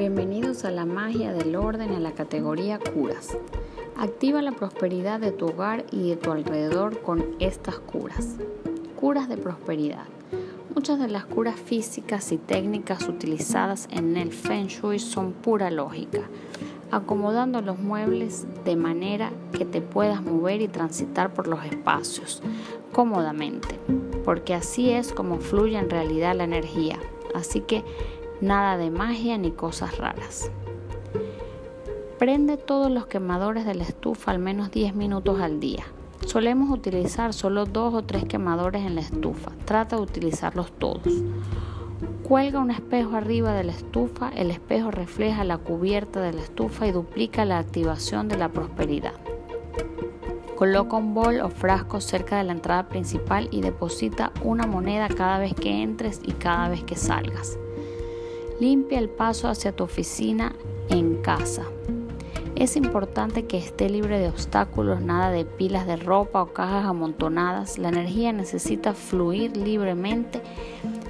Bienvenidos a la magia del orden en la categoría curas. Activa la prosperidad de tu hogar y de tu alrededor con estas curas. Curas de prosperidad. Muchas de las curas físicas y técnicas utilizadas en el Feng Shui son pura lógica, acomodando los muebles de manera que te puedas mover y transitar por los espacios cómodamente, porque así es como fluye en realidad la energía. Así que nada de magia ni cosas raras. Prende todos los quemadores de la estufa al menos 10 minutos al día. Solemos utilizar solo dos o tres quemadores en la estufa. Trata de utilizarlos todos. Cuelga un espejo arriba de la estufa. El espejo refleja la cubierta de la estufa y duplica la activación de la prosperidad. Coloca un bol o frasco cerca de la entrada principal y deposita una moneda cada vez que entres y cada vez que salgas. Limpia el paso hacia tu oficina en casa. Es importante que esté libre de obstáculos, nada de pilas de ropa o cajas amontonadas. La energía necesita fluir libremente.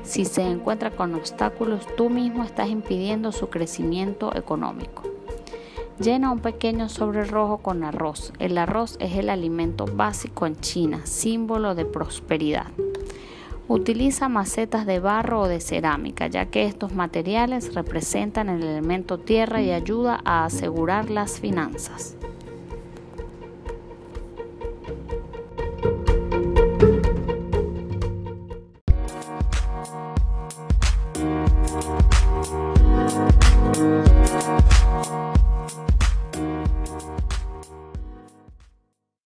Si se encuentra con obstáculos, tú mismo estás impidiendo su crecimiento económico. Llena un pequeño sobre rojo con arroz. El arroz es el alimento básico en China, símbolo de prosperidad. Utiliza macetas de barro o de cerámica, ya que estos materiales representan el elemento tierra y ayuda a asegurar las finanzas.